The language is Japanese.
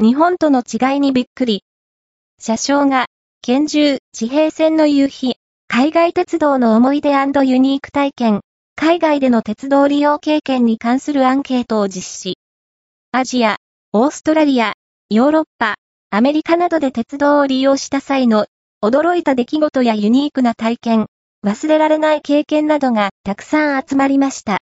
日本との違いにびっくり。車掌が、拳銃、地平線の夕日、海外鉄道の思い出ユニーク体験、海外での鉄道利用経験に関するアンケートを実施。アジア、オーストラリア、ヨーロッパ、アメリカなどで鉄道を利用した際の驚いた出来事やユニークな体験、忘れられない経験などがたくさん集まりました。